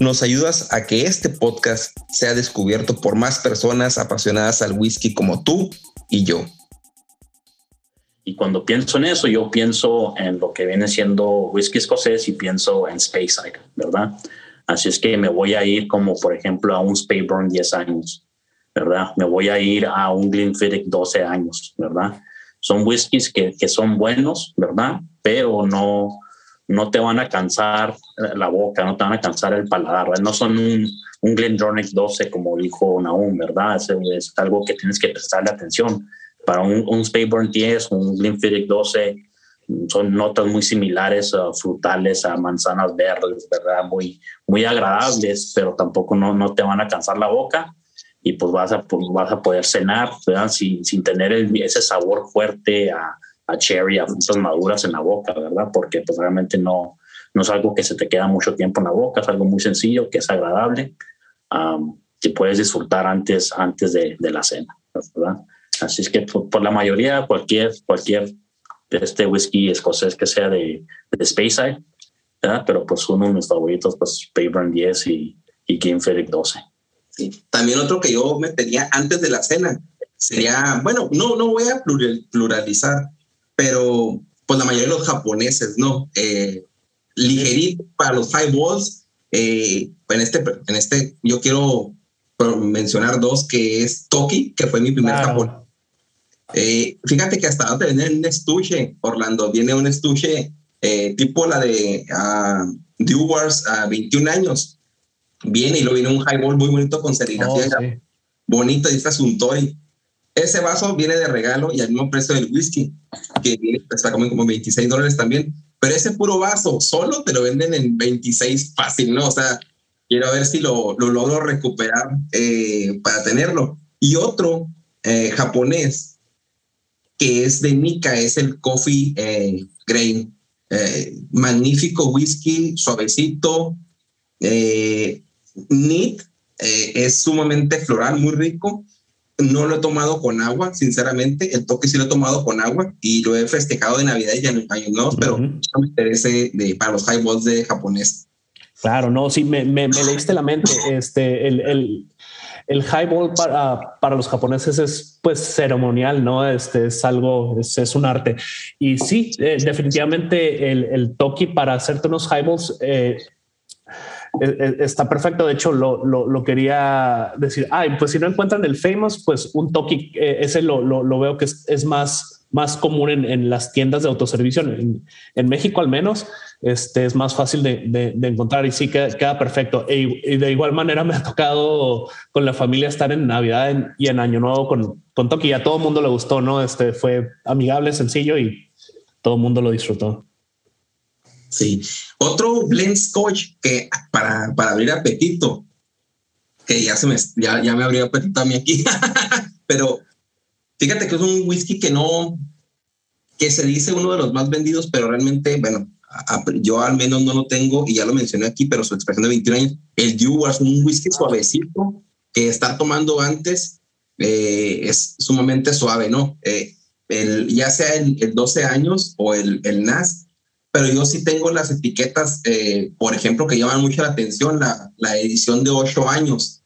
nos ayudas a que este podcast sea descubierto por más personas apasionadas al whisky como tú y yo. Y cuando pienso en eso, yo pienso en lo que viene siendo whisky escocés y pienso en Speyside, ¿verdad? Así es que me voy a ir como, por ejemplo, a un Speyburn 10 años, ¿verdad? Me voy a ir a un Glenfiddich 12 años, ¿verdad? Son whiskies que, que son buenos, ¿verdad? Pero no, no te van a cansar la boca, no te van a cansar el paladar, no son un, un Glendronach 12 como dijo Naum, ¿verdad? Es, algo que tienes que prestarle atención. Para un, un Speyburn 10, un Glenfiddich 12, son notas muy similares, frutales, a manzanas verdes, ¿verdad? Muy, muy agradables, pero tampoco no, no te van a cansar la boca y pues vas a, pues vas a poder cenar, ¿verdad? Sin, sin tener ese sabor fuerte a, a cherry, a frutas maduras en la boca, ¿verdad? Porque pues realmente no, no es algo que se te queda mucho tiempo en la boca, es algo muy sencillo, que es agradable, que puedes disfrutar antes, antes de, de, la cena, ¿verdad? Así es que por, la mayoría, cualquier, cualquier este whisky escocés que sea de, de Speyside, ¿verdad? Pero pues uno de mis favoritos, pues Payburn 10 y, y Game 12. Sí. También otro que yo metería antes de la cena sería, bueno, no, no voy a pluralizar, pero pues la mayoría de los japoneses, ¿no? Eh, ligerito para los highballs. Eh, en, este, en este, yo quiero mencionar dos, que es Toki, que fue mi primer japonés. Eh, fíjate que hasta ahora viene un estuche, Orlando, viene un estuche eh, tipo la de uh, Dewars a 21 años. Viene y lo viene un highball muy bonito con serigrafía. Oh, bonito, y este es un toy. Ese vaso viene de regalo y al mismo precio del whisky, que está como, como 26 dólares también. Pero ese puro vaso solo te lo venden en 26 fácil, ¿no? O sea, quiero ver si lo, lo logro recuperar eh, para tenerlo. Y otro eh, japonés que es de Nika, es el Coffee eh, Grain. magnífico whisky, suavecito. neat, es sumamente floral, muy rico no lo he tomado con agua, sinceramente. El toque sí lo he tomado con agua y lo he festejado de Navidad y años nuevos, pero no me interesa de, para los highballs de japonés. Claro, no, sí, me, me, leíste la mente. Este, el, el, el highball para, para los japoneses es pues ceremonial, ¿no? Este es algo, es, es un arte. Y sí, eh, definitivamente el, el toki para hacerte unos highballs eh, está perfecto. De hecho, lo, lo, quería decir. Ay, pues si no encuentran el famous, pues un toque, eh, ese lo, veo que es, más, más común en, las tiendas de autoservicio. En, México, al menos, este es más fácil de, encontrar y sí queda, perfecto. E, y de igual manera, me ha tocado con la familia estar en Navidad y en Año Nuevo con, con Toki. A todo el mundo le gustó, no? Este fue amigable, sencillo y todo el mundo lo disfrutó. Sí. Otro blend scotch que para, para abrir apetito, que ya se me, ya, ya me abrió apetito a mí aquí, pero fíjate que es un whisky que no, que se dice uno de los más vendidos, pero realmente, bueno, yo al menos no lo tengo y ya lo mencioné aquí, pero su expresión de 21 años, el Dewar es un whisky suavecito que está tomando antes eh, es sumamente suave, ¿no? Eh, el, ya sea el, el, 12 años o el, el NAS, pero yo sí tengo las etiquetas, eh, por ejemplo, que llaman mucho la atención, la, la edición de ocho años,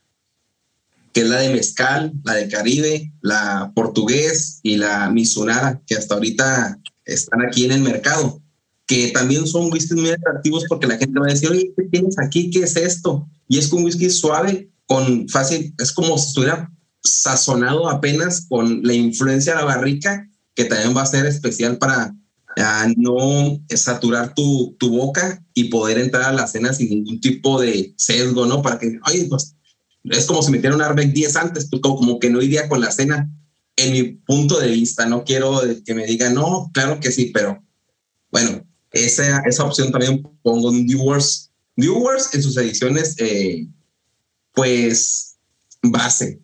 que es la de Mezcal, la de Caribe, la portugués y la Misunara, que hasta ahorita están aquí en el mercado, que también son whiskies muy atractivos porque la gente va a decir, oye, ¿qué tienes aquí? ¿Qué es esto? Y es un whisky suave, con fácil, es como si estuviera sazonado apenas con la influencia de la barrica que también va a ser especial para no saturar tu, tu, boca y poder entrar a la cena sin ningún tipo de sesgo, ¿no? Para que, oye, pues es como si metiera un Arbeck 10 antes, pues como que no iría con la cena. En mi punto de vista, no quiero que me digan, no, claro que sí, pero bueno, esa, esa opción también pongo en Viewers. Viewers en sus ediciones, eh, pues, base.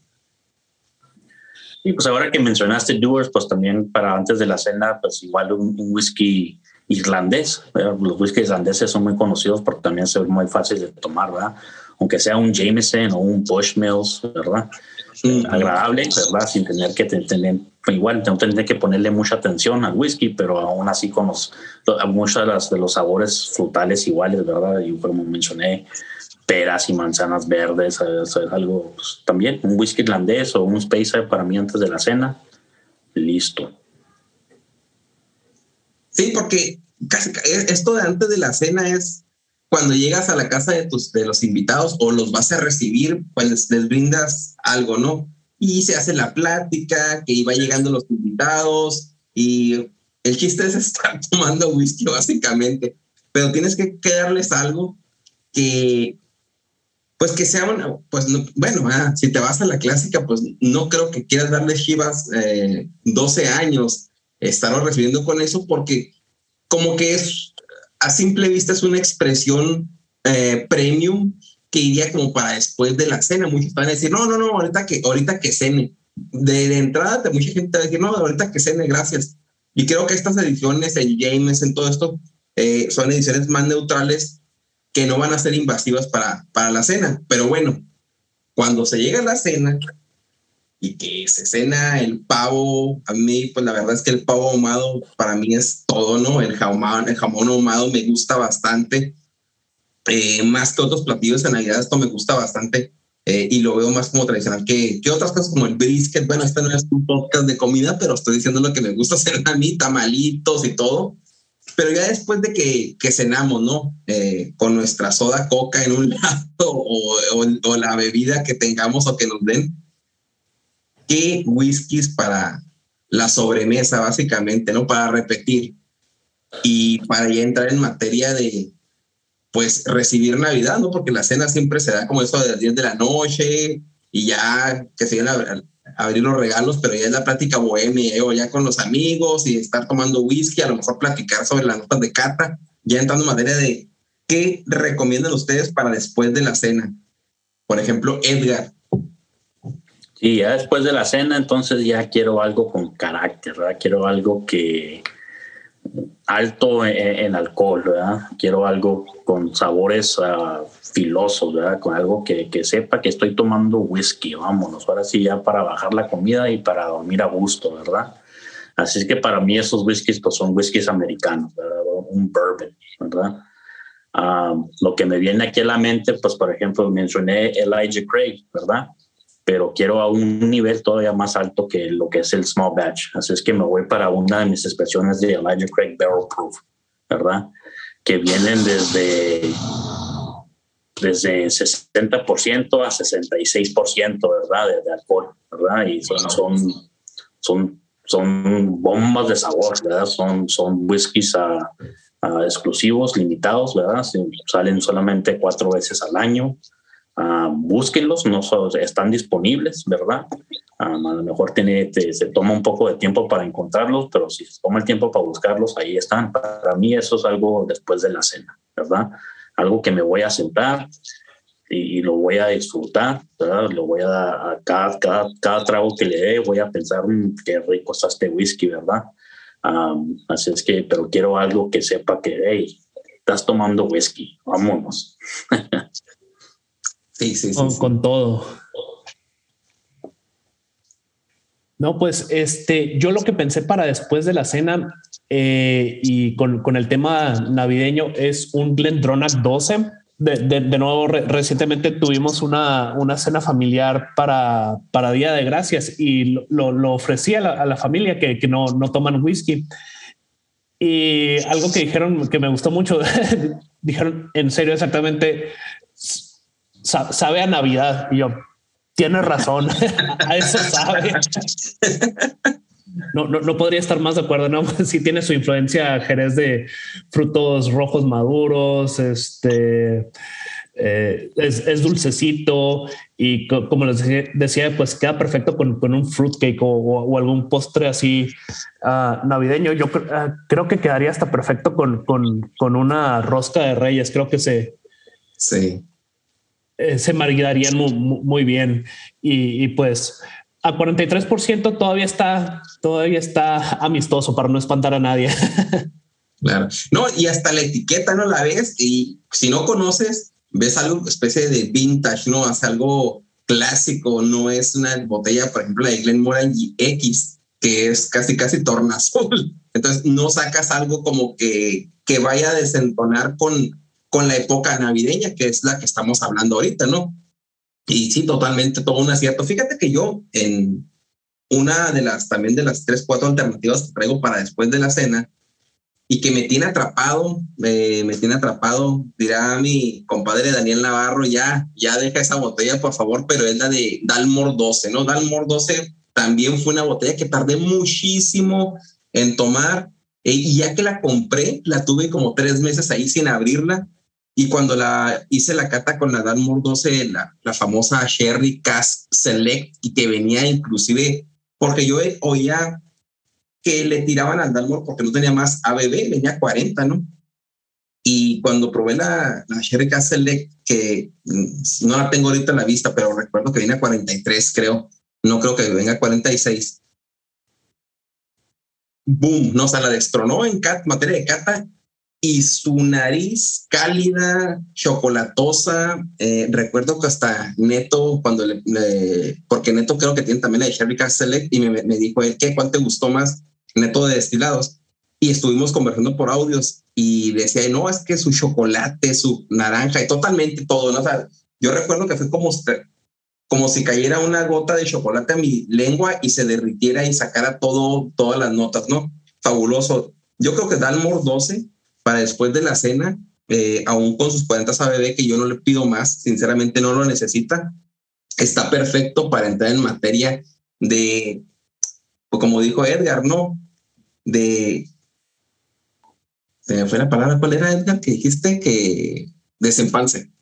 Y pues ahora que mencionaste Doers, pues también para antes de la cena, pues igual un, whisky irlandés. Los whiskies irlandeses son muy conocidos porque también son muy fáciles de tomar, ¿verdad? Aunque sea un Jameson o un Bushmills, ¿verdad? Agradable, ¿verdad? Sin tener que tener, igual no tener que ponerle mucha atención al whisky, pero aún así con los, muchos de los sabores frutales iguales, ¿verdad? Y como mencioné, peras y manzanas verdes, es, algo pues, también, un whisky irlandés o un spacer para mí antes de la cena, listo. Sí, porque esto de antes de la cena es cuando llegas a la casa de, tus, de los invitados o los vas a recibir, pues les, brindas algo, ¿no? Y se hace la plática, que iba llegando los invitados y el chiste es estar tomando whisky básicamente, pero tienes que, que darles algo que pues que sea una, pues bueno, ah, si te vas a la clásica, pues no creo que quieras darle Chivas 12 eh, años, estarlo recibiendo con eso, porque como que es, a simple vista es una expresión eh, premium que iría como para después de la cena. Muchos van a decir, no, no, no, ahorita que, ahorita que cene. De, entrada, mucha gente va a decir, no, ahorita que cene, gracias. Y creo que estas ediciones en James, en todo esto, eh, son ediciones más neutrales que no van a ser invasivas para, para la cena. Pero bueno, cuando se llega a la cena y que se cena el pavo, a mí, pues la verdad es que el pavo ahumado para mí es todo, ¿no? El jamón, el jamón ahumado me gusta bastante. Eh, más que otros platillos de Navidad, esto me gusta bastante. Eh, y lo veo más como tradicional que, que otras cosas como el brisket. Bueno, este no es un podcast de comida, pero estoy diciendo lo que me gusta hacer a mí, tamalitos y todo. Pero ya después de que, que cenamos, ¿no? Eh, con nuestra soda coca en un lado o, o, la bebida que tengamos o que nos den, ¿qué whiskies para la sobremesa, básicamente, ¿no? Para repetir. Y para ya entrar en materia de, pues, recibir Navidad, ¿no? Porque la cena siempre se da como eso de las 10 de la noche y ya que se viene abrir los regalos, pero ya es la práctica bohemia, ¿eh? o ya con los amigos y estar tomando whisky, a lo mejor platicar sobre las notas de cata, ya entrando en materia de qué recomiendan ustedes para después de la cena. Por ejemplo, Edgar. Sí, ya después de la cena, entonces ya quiero algo con carácter, ¿verdad? Quiero algo que alto en, alcohol, ¿verdad? Quiero algo con sabores uh, filosos, ¿verdad? Con algo que, que, sepa que estoy tomando whisky, vámonos, ahora sí ya para bajar la comida y para dormir a gusto, ¿verdad? Así es que para mí esos whiskies pues son whiskies americanos, ¿verdad? Un bourbon, ¿verdad? Ah, lo que me viene aquí a la mente, pues por ejemplo mencioné Elijah Craig, ¿verdad? Pero quiero a un nivel todavía más alto que lo que es el small batch. Así es que me voy para una de mis expresiones de Elijah Craig Barrel Proof, ¿verdad? Que vienen desde, desde 60% a 66%, ¿verdad? De, alcohol, ¿verdad? Y son, son, son, son bombas de sabor, ¿verdad? Son, son whiskies exclusivos, limitados, ¿verdad? Salen solamente cuatro veces al año uh, búsquenlos, no están disponibles, ¿verdad? a lo mejor tiene, se toma un poco de tiempo para encontrarlos, pero si se toma el tiempo para buscarlos, ahí están. Para mí eso es algo después de la cena, ¿verdad? Algo que me voy a sentar y, lo voy a disfrutar, ¿verdad? Lo voy a, cada, cada, cada, trago que le dé, voy a pensar, mm, qué rico está este whisky, ¿verdad? así es que, pero quiero algo que sepa que, hey, estás tomando whisky, vámonos. Sí, sí, sí, con, todo. No, pues este, yo lo que pensé para después de la cena eh, y con, con, el tema navideño es un Glendronach 12. De, de, nuevo, recientemente tuvimos una, una, cena familiar para, para Día de Gracias y lo, lo, ofrecí a la, familia que, que no, no, toman whisky. Y algo que dijeron que me gustó mucho, dijeron en serio exactamente, sabe a Navidad. Y yo, tienes razón, a eso sabe. no, no, no, podría estar más de acuerdo. No, sí tiene su influencia Jerez de frutos rojos maduros, este eh, es, dulcecito y como les decía, pues queda perfecto con, con un fruitcake o, o, algún postre así uh, navideño. Yo uh, creo que quedaría hasta perfecto con, con, con, una rosca de reyes. Creo que se, sí. Eh, se maridarían muy, bien y, pues a 43% todavía está, todavía está amistoso para no espantar a nadie. Claro. No, y hasta la etiqueta no la ves y si no conoces, ves algo especie de vintage, ¿no? Hace algo clásico, no es una botella, por ejemplo, la de Glenmorangie X, que es casi, casi tornazul. Entonces no sacas algo como que, que vaya a desentonar con, con la época navideña, que es la que estamos hablando ahorita, ¿no? Y sí, totalmente, todo un acierto. Fíjate que yo en una de las, también de las tres, cuatro alternativas que traigo para después de la cena y que me tiene atrapado, me tiene atrapado, dirá mi compadre Daniel Navarro, ya, ya deja esa botella, por favor, pero es la de Dalmor 12, ¿no? Dalmor 12 también fue una botella que tardé muchísimo en tomar eh, y ya que la compré, la tuve como tres meses ahí sin abrirla y cuando la hice la cata con la Dalmor 12, la, la famosa Sherry Cask Select, y que venía inclusive, porque yo oía que le tiraban al Dalmor porque no tenía más ABB, venía 40, ¿no? Y cuando probé la, la Sherry Cask Select, que mm, no la tengo ahorita en la vista, pero recuerdo que viene a 43, creo. No creo que venga a 46. Boom, no, o sea, la destronó en cat, materia de cata y su nariz cálida, chocolatosa. Eh, recuerdo que hasta Neto, cuando le, porque Neto creo que tiene también la de Sherry Select y me, me dijo él, ¿qué? ¿Cuál te gustó más? Neto de destilados. Y estuvimos conversando por audios y decía, no, es que su chocolate, su naranja y totalmente todo, ¿no? O sea, yo recuerdo que fue como, como si cayera una gota de chocolate a mi lengua y se derritiera y sacara todo, todas las notas, ¿no? Fabuloso. Yo creo que Dalmor 12 para después de la cena, eh, aún con sus 40 ABB, que yo no le pido más, sinceramente no lo necesita, está perfecto para entrar en materia de, pues como dijo Edgar, ¿no? De, se me fue la palabra, ¿cuál era Edgar? Que dijiste que desempance.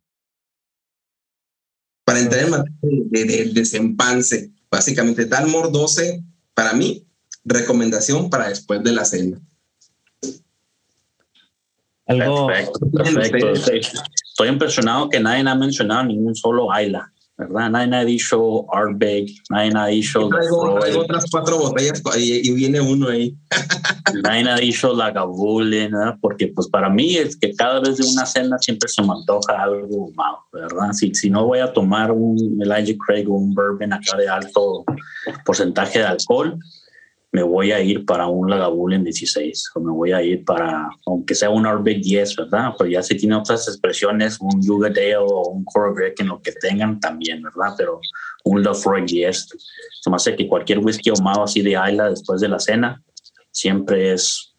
Para entrar en materia del de, desempance, básicamente Dalmor 12, para mí, recomendación para después de la cena. Perfecto, perfecto. Estoy impresionado que nadie ha mencionado ningún solo Ayla, ¿verdad? Nadie ha dicho Ardbeg, nadie ha dicho... Traigo, traigo otras cuatro botellas y, viene uno ahí. nadie ha dicho la Gabule, ¿verdad? Porque pues para mí es que cada vez de una cena siempre se me antoja algo malo, ¿verdad? Si, si no voy a tomar un Elijah Craig o un bourbon acá de alto porcentaje de alcohol, me voy a ir para un Lagavulin 16 o me voy a ir para, aunque sea un Arbeck 10, ¿verdad? Pero ya si tiene otras expresiones, un Yugadale o un Corvette en lo que tengan también, ¿verdad? Pero un Lafroy 10. Se me hace que cualquier whisky ahumado así de Isla después de la cena siempre es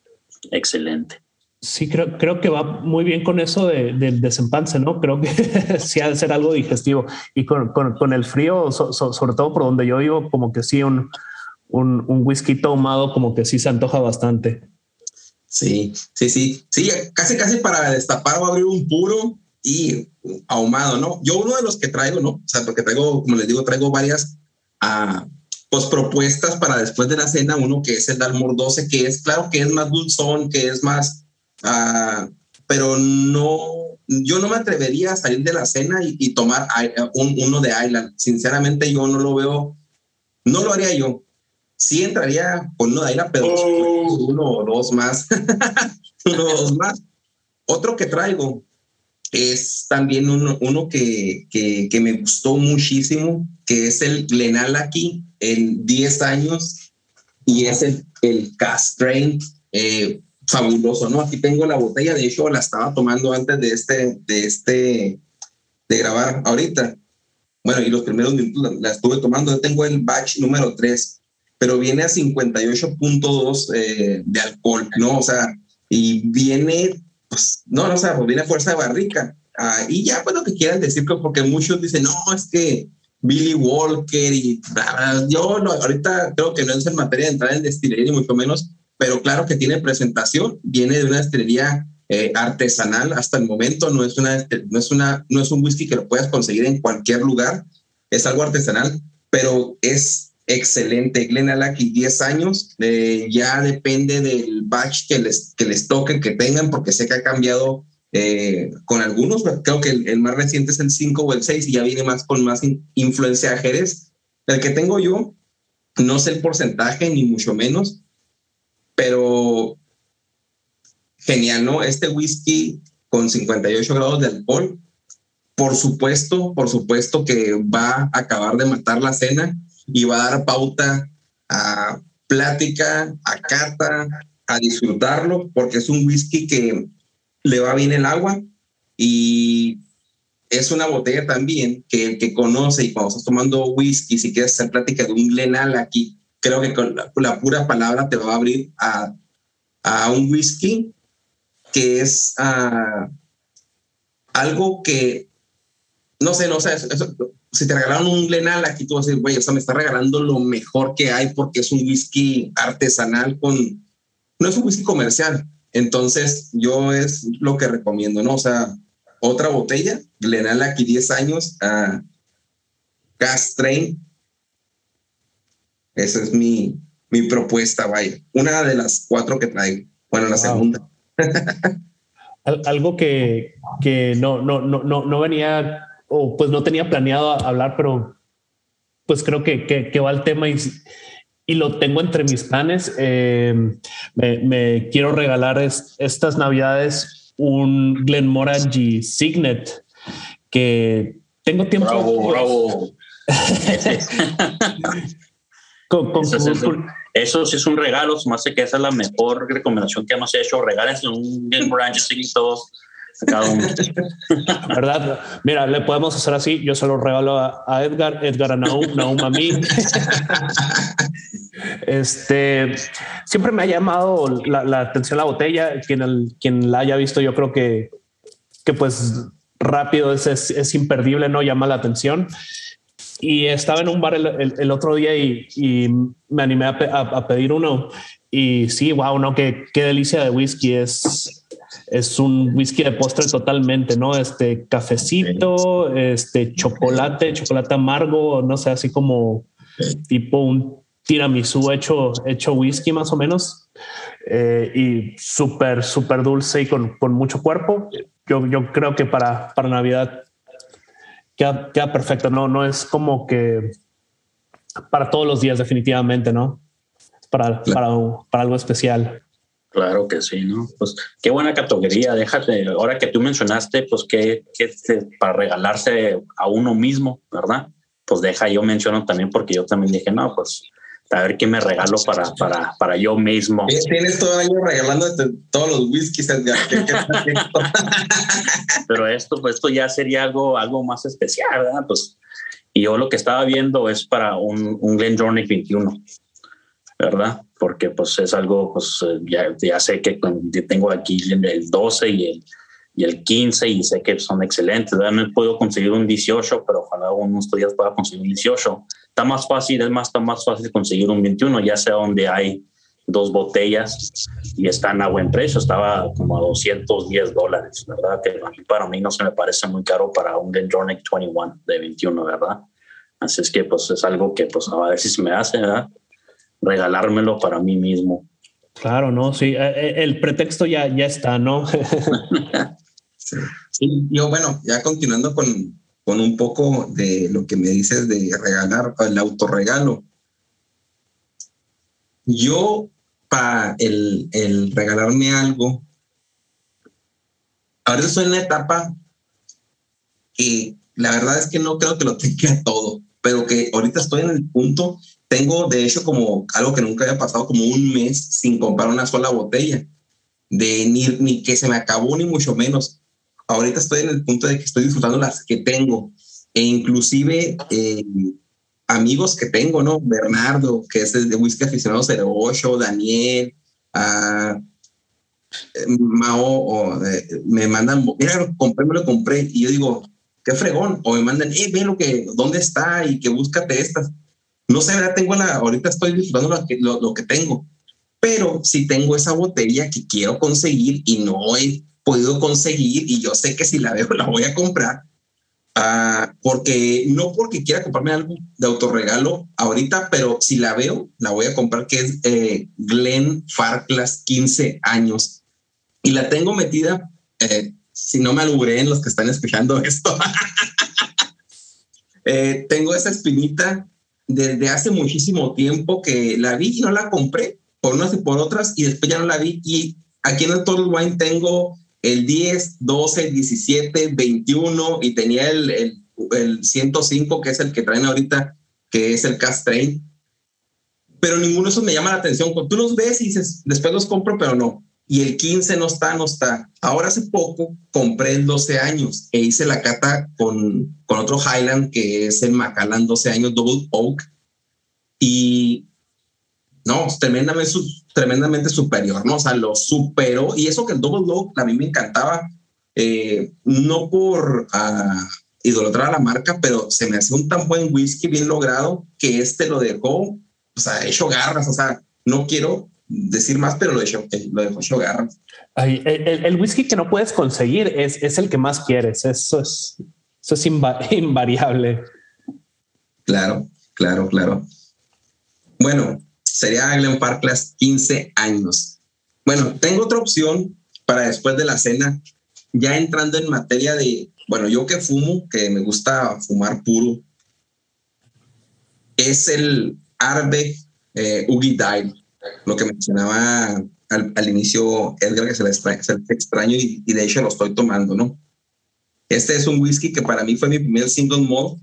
excelente. Sí, creo, creo que va muy bien con eso del desempance, ¿no? Creo que sí ha de ser algo digestivo. Y con el frío, sobre todo por donde yo vivo, como que sí, un, un, un whisky tomado como que sí se antoja bastante. Sí, sí, sí, sí, casi, casi para destapar o abrir un puro y ahumado, ¿no? Yo uno de los que traigo, ¿no? O sea, porque traigo, como les digo, traigo varias uh, pues propuestas para después de la cena, uno que es el Dalmor 12, que es claro que es más dulzón, que es más, uh, pero no, yo no me atrevería a salir de la cena y, y tomar un, uno de Island. Sinceramente, yo no lo veo, no lo haría yo sí entraría con Aira, pero oh. uno o dos más. uno o dos más. Otro que traigo es también uno, uno que, que, que, me gustó muchísimo, que es el Glenallachie en 10 años y es el, el Castrain eh, fabuloso, ¿no? Aquí tengo la botella, de hecho la estaba tomando antes de este, de este, de grabar ahorita. Bueno, y los primeros minutos la, la estuve tomando, yo tengo el batch número 3 pero viene a 58.2 eh, de alcohol, ¿no? O sea, y viene, pues, no, no, o sea, pues viene a fuerza de barrica. Ah, y ya, pues lo que quieran decir, porque muchos dicen, no, es que Billy Walker y yo no, ahorita creo que no es en materia de entrar en destilería ni mucho menos, pero claro que tiene presentación, viene de una destilería eh, artesanal hasta el momento, no es, una, no, es una, no es un whisky que lo puedas conseguir en cualquier lugar, es algo artesanal, pero es excelente. Glenalaki, 10 años, eh, ya depende del batch que les, que les toque, que tengan, porque sé que ha cambiado eh, con algunos, creo que el, más reciente es el 5 o el 6 y ya viene más con más influencia de Jerez. El que tengo yo, no sé el porcentaje ni mucho menos, pero genial, ¿no? Este whisky con 58 grados de alcohol, por supuesto, por supuesto que va a acabar de matar la cena y va a dar pauta a plática, a cata, a disfrutarlo, porque es un whisky que le va bien el agua y es una botella también que el que conoce y cuando estás tomando whisky, si quieres hacer plática de un Glenal aquí, creo que con la, pura palabra te va a abrir a, a un whisky que es uh, algo que, no sé, no sé, si te regalaron un Glenal aquí, tú vas a decir, güey, o sea, me está regalando lo mejor que hay porque es un whisky artesanal con, no es un whisky comercial, entonces, yo es lo que recomiendo, ¿no? O sea, otra botella, Glenal aquí 10 años, a Gas Train. Esa es mi, mi propuesta, vaya. Una de las cuatro que traigo. Bueno, la segunda. Algo que, que no, no, no, no, no venía o pues no tenía planeado hablar, pero pues creo que, que, que va el tema y, y lo tengo entre mis planes. Eh, me, quiero regalar estas navidades un Glenmorangie Signet que tengo tiempo. Bravo, bravo. eso, sí es un regalo, más que esa es la mejor recomendación que hemos hecho. Regales un Glenmorangie Signet todos cada uno. ¿Verdad? Mira, le podemos hacer así. Yo se lo regalo a, Edgar, Edgar a Naum, Naum a mí. Este siempre me ha llamado la, atención la botella. Quien, quien la haya visto, yo creo que, que pues rápido es, es, imperdible, no llama la atención. Y estaba en un bar el, otro día y, y, me animé a, a, pedir uno. Y sí, wow, no, qué, qué delicia de whisky es es un whisky de postre totalmente, ¿no? Este cafecito, este chocolate, chocolate amargo, no sé, así como tipo un tiramisú hecho, hecho whisky más o menos. Eh, y súper, súper dulce y con, con, mucho cuerpo. Yo, yo creo que para, para Navidad queda, queda perfecto, ¿no? No es como que para todos los días definitivamente, ¿no? Para, para, para algo especial. Claro que sí, ¿no? Pues qué buena categoría, déjate, ahora que tú mencionaste, pues que, para regalarse a uno mismo, ¿verdad? Pues deja, yo menciono también porque yo también dije, no, pues a ver qué me regalo para, para, para yo mismo. Tienes todo el año regalándote todos los whiskies, Pero esto, pues esto ya sería algo, algo más especial, ¿verdad? Pues, y yo lo que estaba viendo es para un, un Glenjornik 21, ¿verdad? porque pues es algo, pues eh, ya, ya sé que tengo aquí el 12 y el, y el 15 y sé que son excelentes. No puedo conseguir un 18, pero ojalá unos días pueda conseguir un 18. Está más fácil, es más, está más fácil conseguir un 21, ya sea donde hay dos botellas y están a buen precio, estaba como a 210 dólares, ¿verdad? Que para mí no se me parece muy caro para un Glenjornik 21 de 21, ¿verdad? Así es que pues es algo que pues a ver si se me hace, ¿verdad? Regalármelo para mí mismo. Claro, no, sí, eh, eh, el pretexto ya, ya está, ¿no? sí. yo bueno, ya continuando con, con un poco de lo que me dices de regalar, el autorregalo. Yo, para el, el regalarme algo, ahora estoy en una etapa que la verdad es que no creo que lo tenga todo, pero que ahorita estoy en el punto tengo, de hecho, como algo que nunca había pasado, como un mes sin comprar una sola botella, de ni, ni que se me acabó, ni mucho menos. Ahorita estoy en el punto de que estoy disfrutando las que tengo, e inclusive eh, amigos que tengo, ¿no? Bernardo, que es de Whisky Aficionado 08, Daniel, uh, Mao, o, eh, me mandan, mira, compré, me lo compré, y yo digo, qué fregón. O me mandan, eh, ve lo que, dónde está y que búscate estas. No sé, ¿verdad? Tengo la, ahorita estoy disfrutando lo que, tengo, pero si tengo esa botella que quiero conseguir y no he podido conseguir y yo sé que si la veo la voy a comprar, uh, porque no porque quiera comprarme algo de autorregalo ahorita, pero si la veo, la voy a comprar, que es eh, Glenn Farclas 15 años. Y la tengo metida, eh, si no me en los que están escuchando esto, eh, tengo esa espinita desde hace muchísimo tiempo que la vi y no la compré por unas y por otras y después ya no la vi y aquí en el Total Wine tengo el 10, 12, 17, 21 y tenía el, el, el 105 que es el que traen ahorita que es el Cast Train pero ninguno de esos me llama la atención. Tú los ves y dices, después los compro, pero no. Y el 15 no está, no está. Ahora hace poco compré el 12 años e hice la cata con, con otro Highland que es el Macallan 12 años Double Oak. Y no, tremendamente, tremendamente superior, ¿no? O sea, lo superó. Y eso que el Double Oak a mí me encantaba, eh, no por uh, idolatrar a la marca, pero se me hacía un tan buen whisky bien logrado que este lo dejó, o sea, hecho garras. O sea, no quiero decir más, pero lo dejó, lo dejó hecho garras. el, el, whisky que no puedes conseguir es, es el que más quieres. Eso es, eso es invariable. Claro, claro, claro. Bueno, sería Glen Parklas 15 años. Bueno, tengo otra opción para después de la cena, ya entrando en materia de, bueno, yo que fumo, que me gusta fumar puro, es el Arbe eh, Ugi lo que mencionaba al, inicio Edgar, que se le, extraño y, y, de hecho lo estoy tomando, ¿no? Este es un whisky que para mí fue mi primer single malt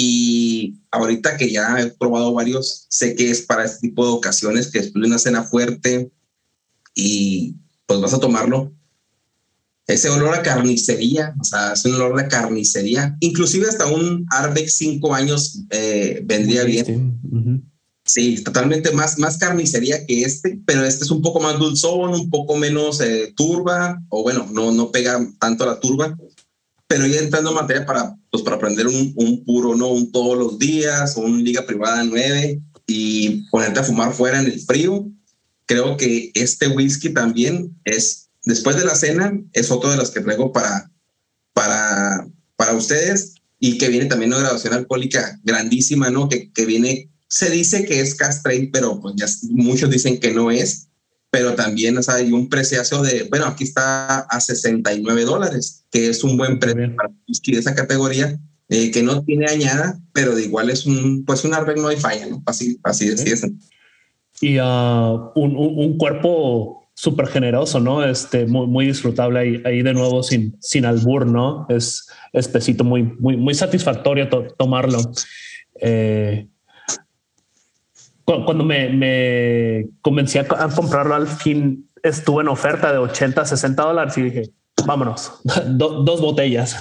y ahorita que ya he probado varios, sé que es para este tipo de ocasiones, que después de una cena fuerte y pues vas a tomarlo. Ese olor a carnicería, o sea, es un olor de carnicería. Inclusive hasta un Arbex cinco años eh, vendría bien. Sí, totalmente más, más carnicería que este, pero este es un poco más dulzón, un poco menos eh, turba, o bueno, no, no pega tanto a la turba, pero ya entrando en materia para, pues, para aprender un, un puro, ¿no? Un todos los días, un liga privada nueve y ponerte a fumar fuera en el frío. Creo que este whisky también es, después de la cena, es otro de los que traigo para, para, para ustedes y que viene también una graduación alcohólica grandísima, ¿no? Que, que viene se dice que es castrate, pero pues ya muchos dicen que no es. Pero también hay un precio de, bueno, aquí está a 69 dólares, que es un buen precio para whisky de esa categoría, eh, que no tiene añada, pero de igual es un, pues un árbol no hay falla, ¿no? Así, así es. Y uh, un, un, cuerpo súper generoso, ¿no? Este, muy, muy disfrutable ahí, ahí, de nuevo sin, sin albur, ¿no? Es espesito muy, muy, muy satisfactorio tomarlo. Eh, cuando me, me convencí a, comprarlo al fin, estuvo en oferta de 80, 60 dólares y dije, vámonos, dos botellas.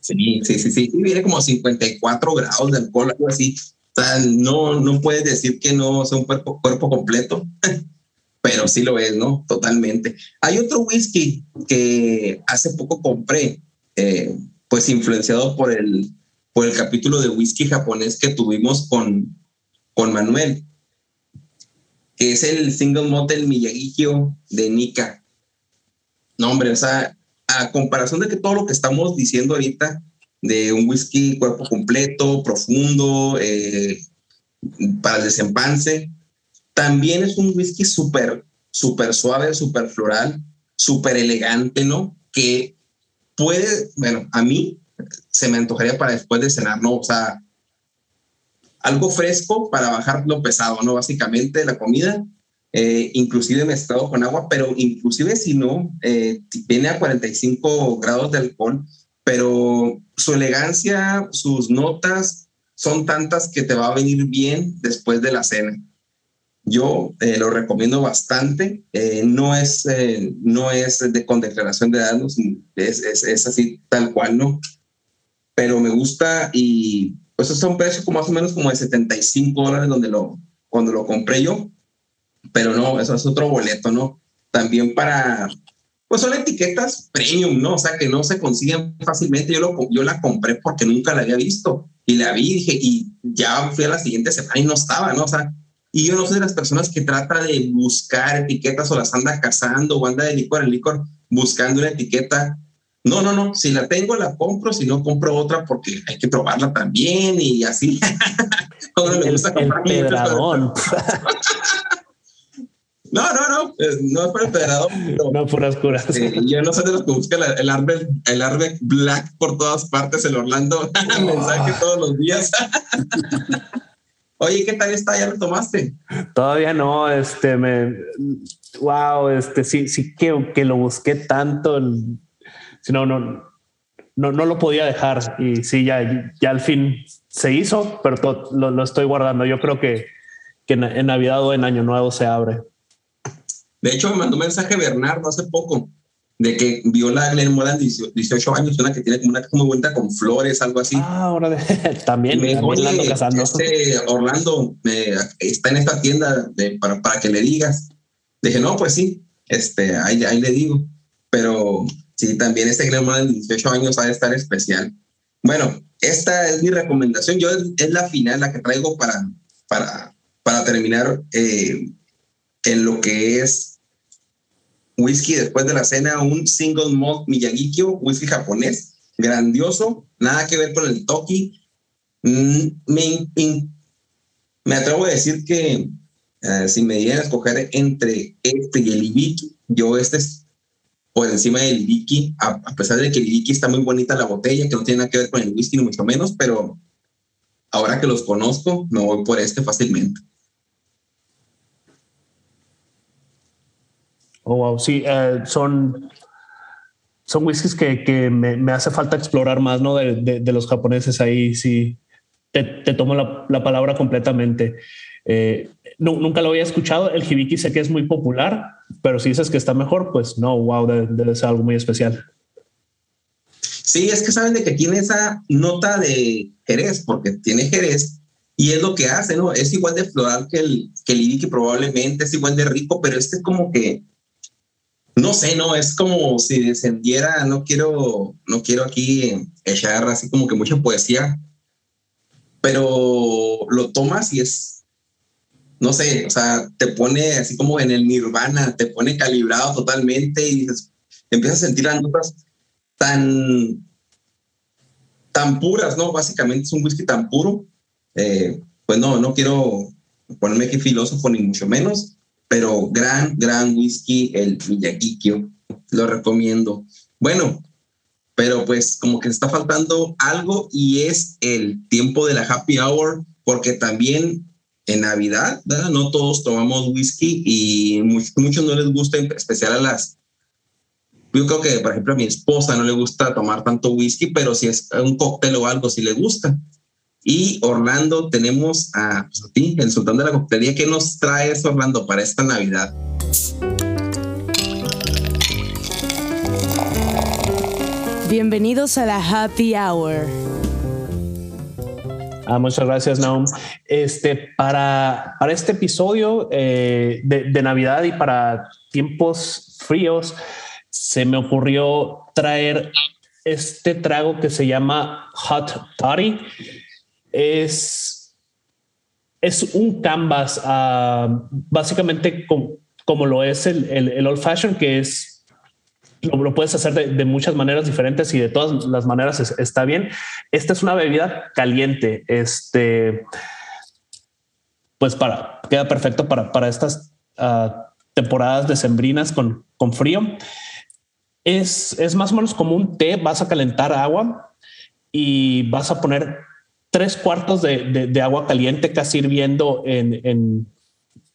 Sí, sí, sí, sí. viene como 54 grados de alcohol, algo así. O sea, no, no puedes decir que no es un cuerpo, cuerpo completo, pero sí lo es, ¿no? Totalmente. Hay otro whisky que hace poco compré, eh, pues influenciado por el, por el capítulo de whisky japonés que tuvimos con, con Manuel, que es el single model Miyagikyo de Nika. No, hombre, o sea, a comparación de que todo lo que estamos diciendo ahorita, de un whisky cuerpo completo, profundo, eh, para el desempance, también es un whisky súper, súper suave, súper floral, súper elegante, ¿no? Que puede, bueno, a mí se me antojaría para después de cenar, ¿no? O sea, algo fresco para bajar lo pesado, ¿no? Básicamente la comida, eh, inclusive mezclado con agua, pero inclusive si no, eh, viene a 45 grados de alcohol, pero su elegancia, sus notas son tantas que te va a venir bien después de la cena. Yo eh, lo recomiendo bastante. no, es, no es de, con declaración de datos, es, es, es, así tal cual, ¿no? Pero me gusta y pues es un precio como más o menos como de 75 dólares donde lo, cuando lo compré yo, pero no, eso es otro boleto, ¿no? También para, pues son etiquetas premium, ¿no? O sea, que no se consiguen fácilmente. Yo, lo, yo la compré porque nunca la había visto y la vi y dije, y ya fui a la siguiente semana y no estaba, ¿no? O sea, y yo no soy de las personas que trata de buscar etiquetas o las anda cazando o anda de licor en licor buscando una etiqueta. No, no, no. Si la tengo, la compro. Si no, compro otra porque hay que probarla también y así. el, gusta comprar No, no, no, no es para el pedrador. no, puras curas. yo no soy de los que buscan el árbol, el árbol black por todas partes, el Orlando mensaje todos los días. Oye, ¿qué tal está? ¿Ya lo tomaste? Todavía no, este, me, wow, este, sí, sí que, que lo busqué tanto, si no, no, no, no lo podía dejar y sí, ya, ya al fin se hizo, pero lo, lo, estoy guardando. Yo creo que, que en Navidad o en Año Nuevo se abre. De hecho, me mandó un mensaje Bernardo hace poco de que vio la Glen Moran 18 años, una que tiene como una como cuenta con flores, algo así. Ah, ahora de, también. Me dijo, este Orlando está en esta tienda de, para, para que le digas. Dije, no, pues sí, este, ahí, ahí le digo. Pero sí, también este Glen Moran 18 años ha de estar especial. Bueno, esta es mi recomendación. Yo es, la final, la que traigo para, para, para terminar eh, en lo que es whisky después de la cena, un single malt Miyagikyo, whisky japonés, grandioso, nada que ver con el Toki. Mm, me, me atrevo a decir que eh, si me dieran a escoger entre este y el Ibiki, yo este es por encima del Ibiki, a, pesar de que el Ibiki está muy bonita la botella, que no tiene nada que ver con el whisky ni mucho menos, pero ahora que los conozco, me voy por este fácilmente. Oh, wow. Sí, eh, son, son whiskies que, que me, hace falta explorar más, ¿no? De, los japoneses ahí, sí. Te, te tomo la, la, palabra completamente. Eh, nunca lo había escuchado. El hibiki sé que es muy popular, pero si dices que está mejor, pues no, wow, debe, debe ser algo muy especial. Sí, es que saben de que tiene esa nota de Jerez, porque tiene Jerez y es lo que hace, ¿no? Es igual de floral que el, que el Ibiki probablemente, es igual de rico, pero este es como que no sé, no, es como si descendiera, no quiero, no quiero aquí echar así como que mucha poesía, pero lo tomas y es, no sé, o sea, te pone así como en el nirvana, te pone calibrado totalmente y empiezas a sentir las notas tan, tan puras, ¿no? Básicamente es un whisky tan puro. Eh, pues no, no quiero ponerme aquí filósofo ni mucho menos, pero gran, gran whisky, el Miyagikyo, lo recomiendo. Bueno, pero pues como que está faltando algo y es el tiempo de la happy hour, porque también en Navidad, ¿verdad? no todos tomamos whisky y muchos no les gusta, en especial a las... Yo creo que, por ejemplo, a mi esposa no le gusta tomar tanto whisky, pero si es un cóctel o algo, si le gusta. Y Orlando, tenemos a, pues, a ti, el sultán de la coctelería. ¿Qué nos traes, Orlando, para esta Navidad? Bienvenidos a la Happy Hour. Ah, muchas gracias, Naum. Este, para, para este episodio eh, de, Navidad y para tiempos fríos, se me ocurrió traer este trago que se llama Hot Toddy es, es un canvas, uh, básicamente como lo es el, el, old fashion, que es lo, puedes hacer de, de, muchas maneras diferentes y de todas las maneras es, está bien. Esta es una bebida caliente. Este, pues para queda perfecto para, para estas uh, temporadas decembrinas con, con frío. Es, es más o menos como un té. Vas a calentar agua y vas a poner tres cuartos de, de, agua caliente casi hirviendo en, en,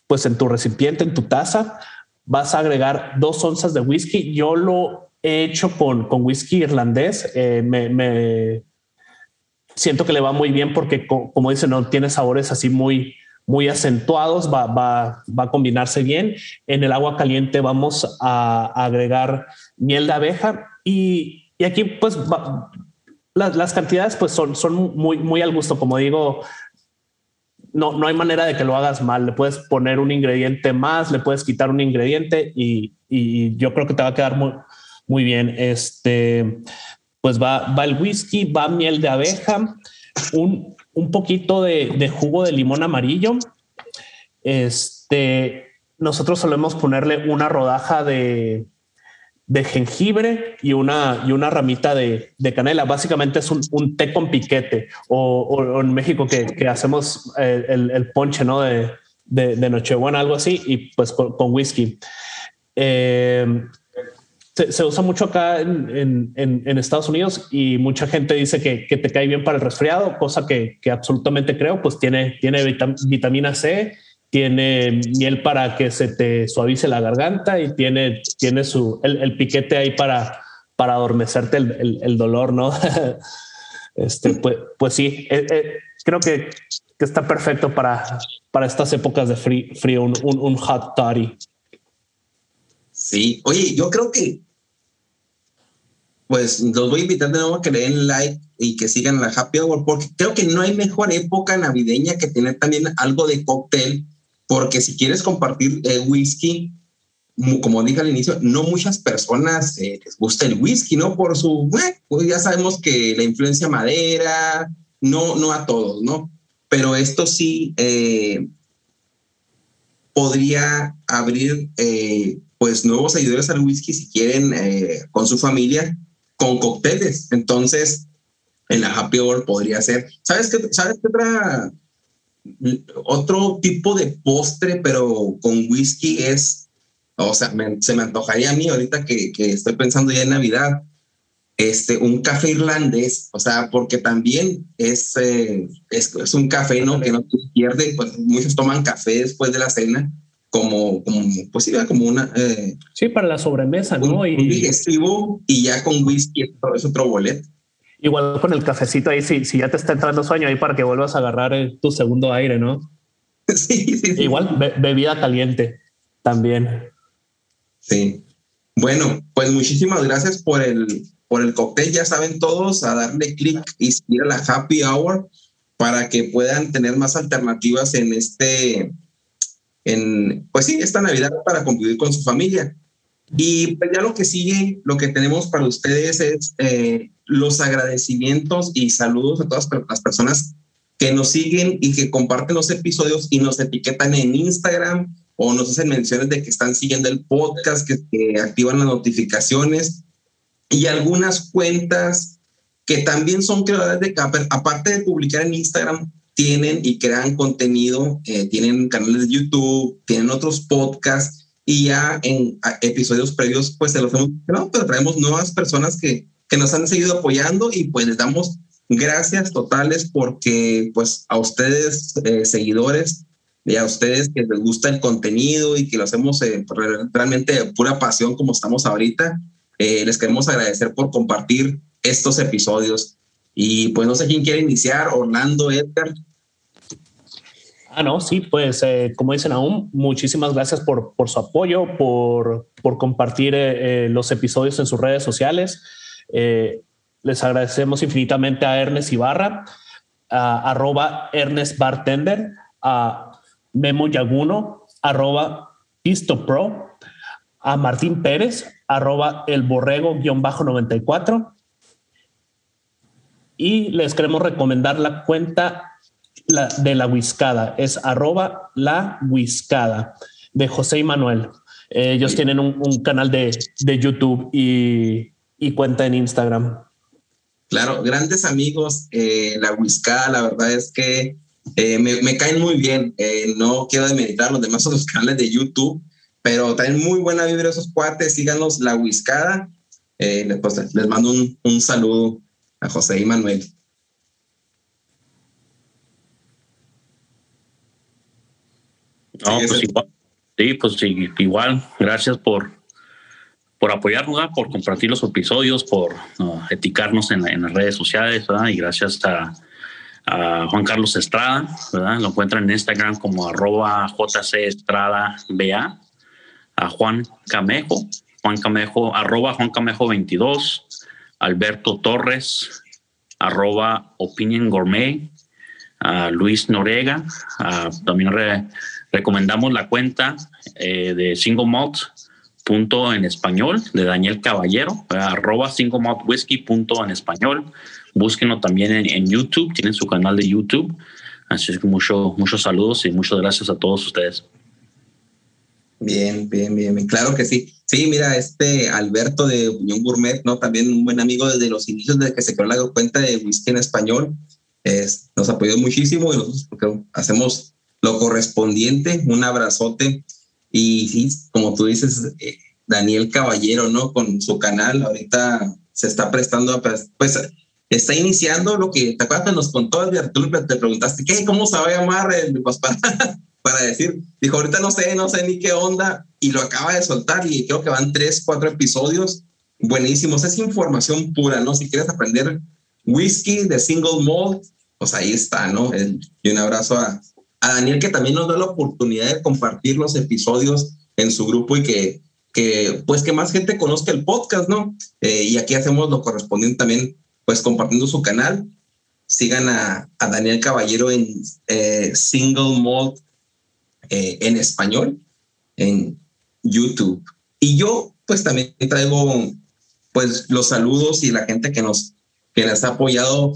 pues en tu recipiente, en tu taza. Vas a agregar dos onzas de whisky. Yo lo he hecho con, con whisky irlandés. Eh, me, siento que le va muy bien porque, como dice, no tiene sabores así muy, muy acentuados, va, va, va, a combinarse bien. En el agua caliente vamos a, agregar miel de abeja y, y aquí pues las, las, cantidades pues son, son muy, muy al gusto. Como digo, no, no hay manera de que lo hagas mal. Le puedes poner un ingrediente más, le puedes quitar un ingrediente y, y yo creo que te va a quedar muy, muy bien. Este, pues va, va el whisky, va miel de abeja, un, un poquito de, de, jugo de limón amarillo. Este, nosotros solemos ponerle una rodaja de, de jengibre y una, y una ramita de, de canela. Básicamente es un, un, té con piquete o, o en México que, que hacemos el, el, el, ponche ¿no? de, de, de, Nochebuena, algo así, y pues con, con whisky. Eh, se, se, usa mucho acá en, en, en, Estados Unidos y mucha gente dice que, que, te cae bien para el resfriado, cosa que, que absolutamente creo, pues tiene, tiene vitam, vitamina C tiene miel para que se te suavice la garganta y tiene, tiene su, el, el piquete ahí para, para adormecerte el, el, el dolor, ¿no? este, pues, pues sí, eh, eh, creo que, que, está perfecto para, para estas épocas de frío, frío un, un, un hot toddy. Sí, oye, yo creo que pues los voy a invitar de nuevo a que le den like y que sigan la happy hour, porque creo que no hay mejor época navideña que tener también algo de cóctel porque si quieres compartir eh, whisky, como dije al inicio, no muchas personas eh, les gusta el whisky, ¿no? Por su, eh, pues ya sabemos que la influencia madera, no, no a todos, ¿no? Pero esto sí eh, podría abrir pues nuevos seguidores al whisky si quieren con su familia, con cócteles. Entonces, en la Happy Hour podría ser. ¿Sabes qué, ¿sabes qué otra otro tipo de postre, pero con whisky es, o sea, me, se me antojaría a mí ahorita que, que, estoy pensando ya en Navidad, este, un café irlandés, o sea, porque también es, eh, es, es, un café ¿no? que no se pierde, pues muchos toman café después de la cena. Como, como, pues sí, como una. Eh, sí, para la sobremesa, un, ¿no? Y, un digestivo y ya con whisky es otro boleto. Igual con el cafecito ahí, si, si ya te está entrando sueño ahí para que vuelvas a agarrar el, tu segundo aire, ¿no? Sí, sí, sí. Igual be bebida caliente también. Sí. Bueno, pues muchísimas gracias por el, por el cóctel. Ya saben todos a darle clic y seguir a la Happy Hour para que puedan tener más alternativas en este, en, pues sí, esta Navidad para convivir con su familia. Y pues ya lo que sigue, lo que tenemos para ustedes es eh, los agradecimientos y saludos a todas las personas que nos siguen y que comparten los episodios y nos etiquetan en Instagram o nos hacen menciones de que están siguiendo el podcast, que, que activan las notificaciones y algunas cuentas que también son creadoras de Capper, aparte de publicar en Instagram, tienen y crean contenido, eh, tienen canales de YouTube, tienen otros podcasts y ya en episodios previos pues se los hemos pero traemos nuevas personas que que nos han seguido apoyando y pues les damos gracias totales porque pues a ustedes eh, seguidores y a ustedes que les gusta el contenido y que lo hacemos eh, realmente de pura pasión como estamos ahorita, eh, les queremos agradecer por compartir estos episodios. Y pues no sé quién quiere iniciar, Orlando, Edgar. Ah, no, sí, pues eh, como dicen aún, muchísimas gracias por, por su apoyo, por, por compartir eh, los episodios en sus redes sociales. Eh, les agradecemos infinitamente a Ernest Ibarra, a Ernest Bartender, a Memo Yaguno, arroba Pisto Pro, a Martín Pérez, arroba el borrego-94. Y les queremos recomendar la cuenta de la Huiscada, es arroba la Huiscada de José y Manuel. Ellos tienen un, un canal de, de YouTube y y cuenta en Instagram. Claro, grandes amigos, eh, la Whiscada, la verdad es que eh, me, me, caen muy bien. Eh, no quiero demeritar los demás otros canales de YouTube, pero traen muy buena vibra esos cuates. Síganos, la Whiscada. Pues, les mando un, un, saludo a José y Manuel. No, pues igual. Sí, pues igual. Gracias por, por apoyarnos, por compartir los episodios, por uh, eticarnos en, las redes sociales, y gracias a, Juan Carlos Estrada, lo encuentran en Instagram como arroba JC Estrada BA, a Juan Camejo, Juan Camejo, arroba Juan Camejo 22, Alberto Torres, arroba Opinion Gourmet, a Luis Norega. también recomendamos la cuenta eh, de Single Malt punto en español de Daniel Caballero, arroba single malt whisky punto en español. Búsquenlo también en, YouTube, tienen su canal de YouTube. Así es que mucho, muchos saludos y muchas gracias a todos ustedes. Bien, bien, bien, claro que sí. Sí, mira, este Alberto de Unión Gourmet, ¿no? También un buen amigo desde los inicios, desde que se creó la cuenta de whisky en español. Es, nos apoyó muchísimo y nosotros hacemos lo correspondiente. Un abrazote. Y sí, como tú dices, eh, Daniel Caballero, ¿no? Con su canal, ahorita se está prestando a, pues, pues está iniciando lo que, ¿te acuerdas que nos contó Arturo? Te preguntaste, ¿qué? ¿Cómo se va a llamar? El, pues para, para decir, dijo, ahorita no sé, no sé ni qué onda, y lo acaba de soltar y creo que van tres, cuatro episodios buenísimos. Es información pura, ¿no? Si quieres aprender whisky de single malt, pues ahí está, ¿no? y un abrazo a, a Daniel que también nos da la oportunidad de compartir los episodios en su grupo y que, que pues que más gente conozca el podcast, ¿no? Eh, y aquí hacemos lo correspondiente también pues compartiendo su canal. Sigan a, a Daniel Caballero en eh, Single Malt eh, en español en YouTube. Y yo pues también traigo pues los saludos y la gente que nos, que nos ha apoyado.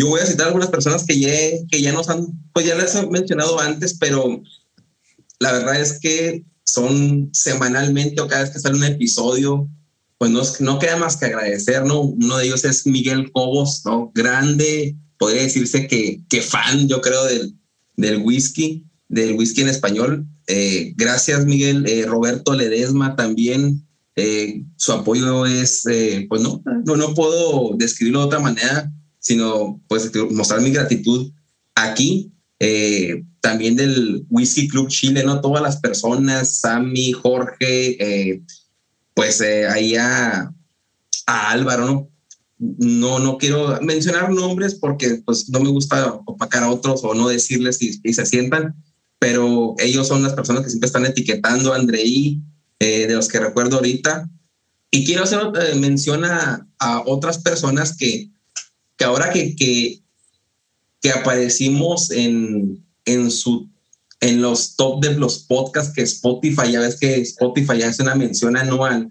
Yo voy a citar algunas personas que ya, que ya nos han, pues ya les he mencionado antes, pero la verdad es que son semanalmente o cada vez que sale un episodio, pues no, no queda más que agradecer, ¿no? Uno de ellos es Miguel Cobos, ¿no? Grande, podría decirse que, que fan, yo creo, del, del whisky, del whisky en español. Eh, gracias, Miguel. Eh, Roberto Ledesma también. Eh, su apoyo es, pues no, no, no puedo describirlo de otra manera, sino pues mostrar mi gratitud aquí. también del Whisky Club Chile, ¿no? Todas las personas, Sammy, Jorge, pues eh, ahí a, Álvaro, ¿no? No, no quiero mencionar nombres porque pues no me gusta opacar a otros o no decirles y, se sientan, pero ellos son las personas que siempre están etiquetando a Andreí, eh, de los que recuerdo ahorita. Y quiero hacer eh, mención a, otras personas que, que ahora que, que, que aparecimos en, en su en los top de los podcasts que Spotify, ya ves que Spotify hace una mención anual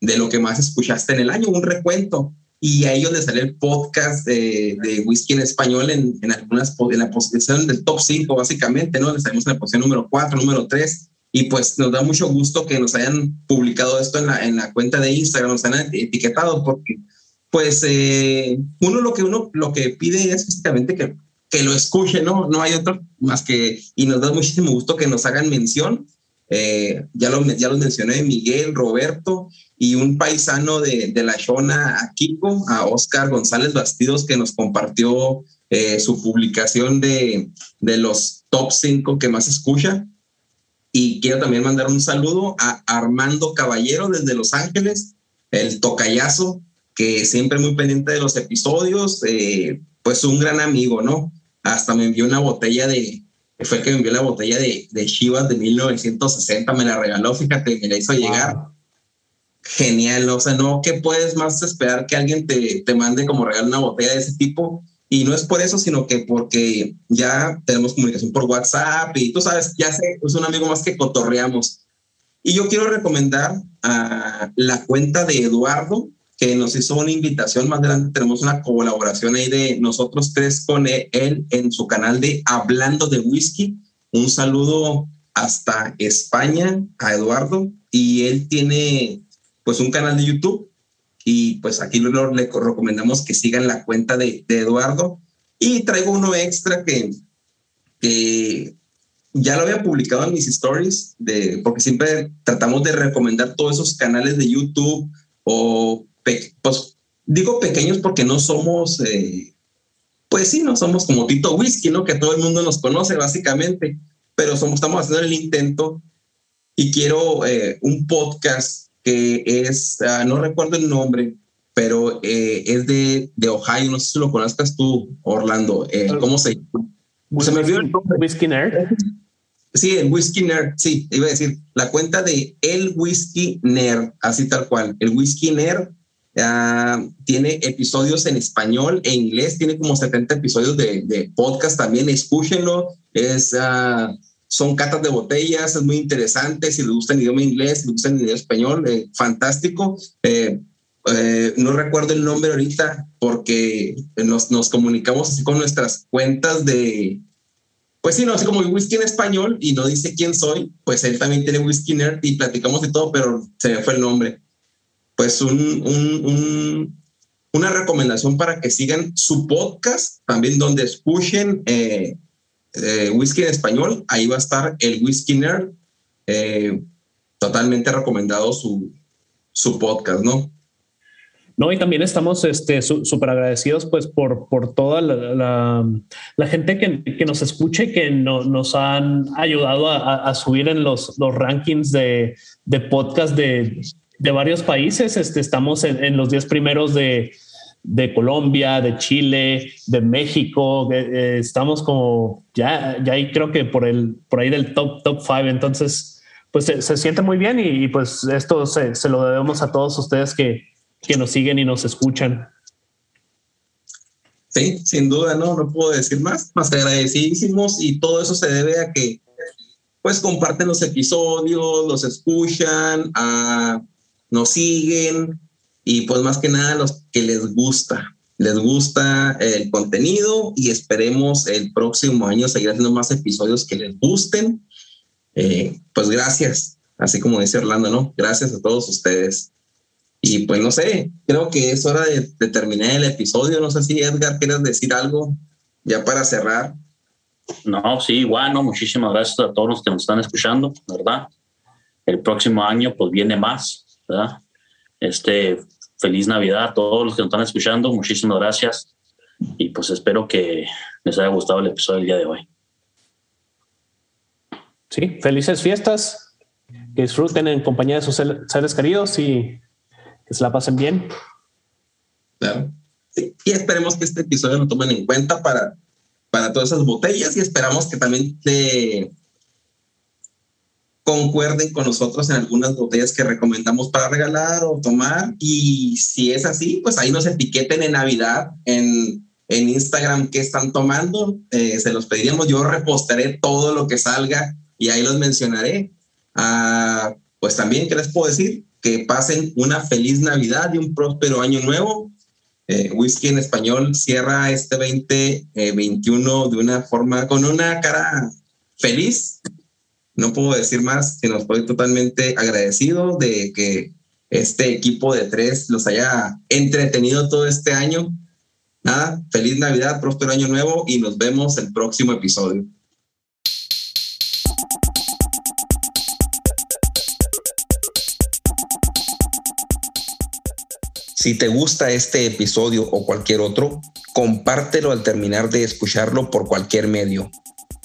de lo que más escuchaste en el año, un recuento. Y a ellos les sale el podcast de, de whisky en español en, en, algunas, en la posición del top 5, básicamente, ¿no? Les salimos en la posición número 4, número 3. Y pues nos da mucho gusto que nos hayan publicado esto en la, en la cuenta de Instagram, nos han etiquetado, porque pues eh, uno lo que uno lo que pide es básicamente que que lo escuchen, ¿no? No hay otro más que, y nos da muchísimo gusto que nos hagan mención. Eh, ya, lo, ya lo mencioné, Miguel, Roberto y un paisano de, de la zona, a Kiko, a Oscar González Bastidos, que nos compartió eh, su publicación de, de los top 5 que más escucha. Y quiero también mandar un saludo a Armando Caballero desde Los Ángeles, el tocayazo, que siempre muy pendiente de los episodios, eh, pues un gran amigo, ¿no? hasta me envió una botella de, fue que me envió la botella de, de Chivas de 1960, me la regaló, fíjate, me la hizo llegar. Genial, o sea, no, ¿qué puedes más esperar que alguien te, te mande como regalo una botella de ese tipo? Y no es por eso, sino que porque ya tenemos comunicación por WhatsApp y tú sabes, ya sé, es un amigo más que cotorreamos. Y yo quiero recomendar a la cuenta de Eduardo, que nos hizo una invitación. Más adelante tenemos una colaboración ahí de nosotros tres con él en su canal de Hablando de Whisky. Un saludo hasta España a Eduardo y él tiene pues un canal de YouTube y pues aquí le recomendamos que sigan la cuenta de, Eduardo y traigo uno extra que, que ya lo había publicado en mis stories de porque siempre tratamos de recomendar todos esos canales de YouTube o pues digo pequeños porque no somos, eh, pues sí, no somos como Tito Whisky, ¿no? Que todo el mundo nos conoce básicamente, pero somos, estamos haciendo el intento y quiero eh, un podcast que es, ah, no recuerdo el nombre, pero eh, es de, de, Ohio, no sé si lo conozcas tú, Orlando, ¿cómo se llama? Se me olvidó el nombre. Whisky Nerd. Sí, el Whisky Nerd, sí, iba a decir, la cuenta de El Whisky Nerd, así tal cual, el Whisky Nerd Ah, tiene episodios en español e inglés, tiene como 70 episodios de, podcast también, escúchenlo. Es, ah, son catas de botellas, es muy interesante. Si les gusta el idioma inglés, si les gusta el idioma español, eh, fantástico. Eh, eh, no recuerdo el nombre ahorita porque nos, nos comunicamos así con nuestras cuentas de, pues sí, no, así como whisky en español y no dice quién soy, pues él también tiene whisky nerd y platicamos de todo, pero se me fue el nombre. Pues un, un, una recomendación para que sigan su podcast, también donde escuchen eh, eh, whisky en español, ahí va a estar el whisky nerd, totalmente recomendado su, su podcast, ¿no? No, y también estamos este, súper agradecidos pues por, por toda la, gente que, que, nos escuche, que no, nos han ayudado a, a, subir en los, los rankings de, de podcast de, de, varios países. Este, estamos en, en los 10 primeros de, de Colombia, de Chile, de México. Eh, estamos como ya, ya ahí creo que por, el, por ahí del top, top five. Entonces, pues se, se siente muy bien y, y pues esto se, se, lo debemos a todos ustedes que, que nos siguen y nos escuchan. Sí, sin duda, no, no puedo decir más, más agradecidísimos y todo eso se debe a que pues comparten los episodios, los escuchan, ah, nos siguen y pues más que nada los que les gusta, les gusta el contenido y esperemos el próximo año seguir haciendo más episodios que les gusten. Eh, pues gracias, así como dice Orlando, ¿no? Gracias a todos ustedes. Y pues no sé, creo que es hora de, terminar el episodio. No sé si Edgar quieres decir algo ya para cerrar. No, sí, bueno, muchísimas gracias a todos los que nos están escuchando, ¿verdad? El próximo año pues viene más, ¿verdad? Este, feliz Navidad a todos los que nos están escuchando, muchísimas gracias y pues espero que les haya gustado el episodio del día de hoy. Sí, felices fiestas, que disfruten en compañía de sus seres queridos y que se la pasen bien. Claro. y esperemos que este episodio lo tomen en cuenta para, para todas esas botellas y esperamos que también te concuerden con nosotros en algunas botellas que recomendamos para regalar o tomar. Y si es así, pues ahí nos etiqueten en Navidad en, en Instagram qué están tomando. Eh, se los pediríamos. Yo repostaré todo lo que salga y ahí los mencionaré. Ah, pues también, ¿qué les puedo decir? que pasen una feliz Navidad y un próspero año nuevo. Eh, whisky en español cierra este 2021 de una forma, con una cara feliz. No puedo decir más, sino estoy totalmente agradecido de que este equipo de tres los haya entretenido todo este año. Nada, feliz Navidad, próspero año nuevo y nos vemos el próximo episodio. Si te gusta este episodio o cualquier otro, compártelo al terminar de escucharlo por cualquier medio.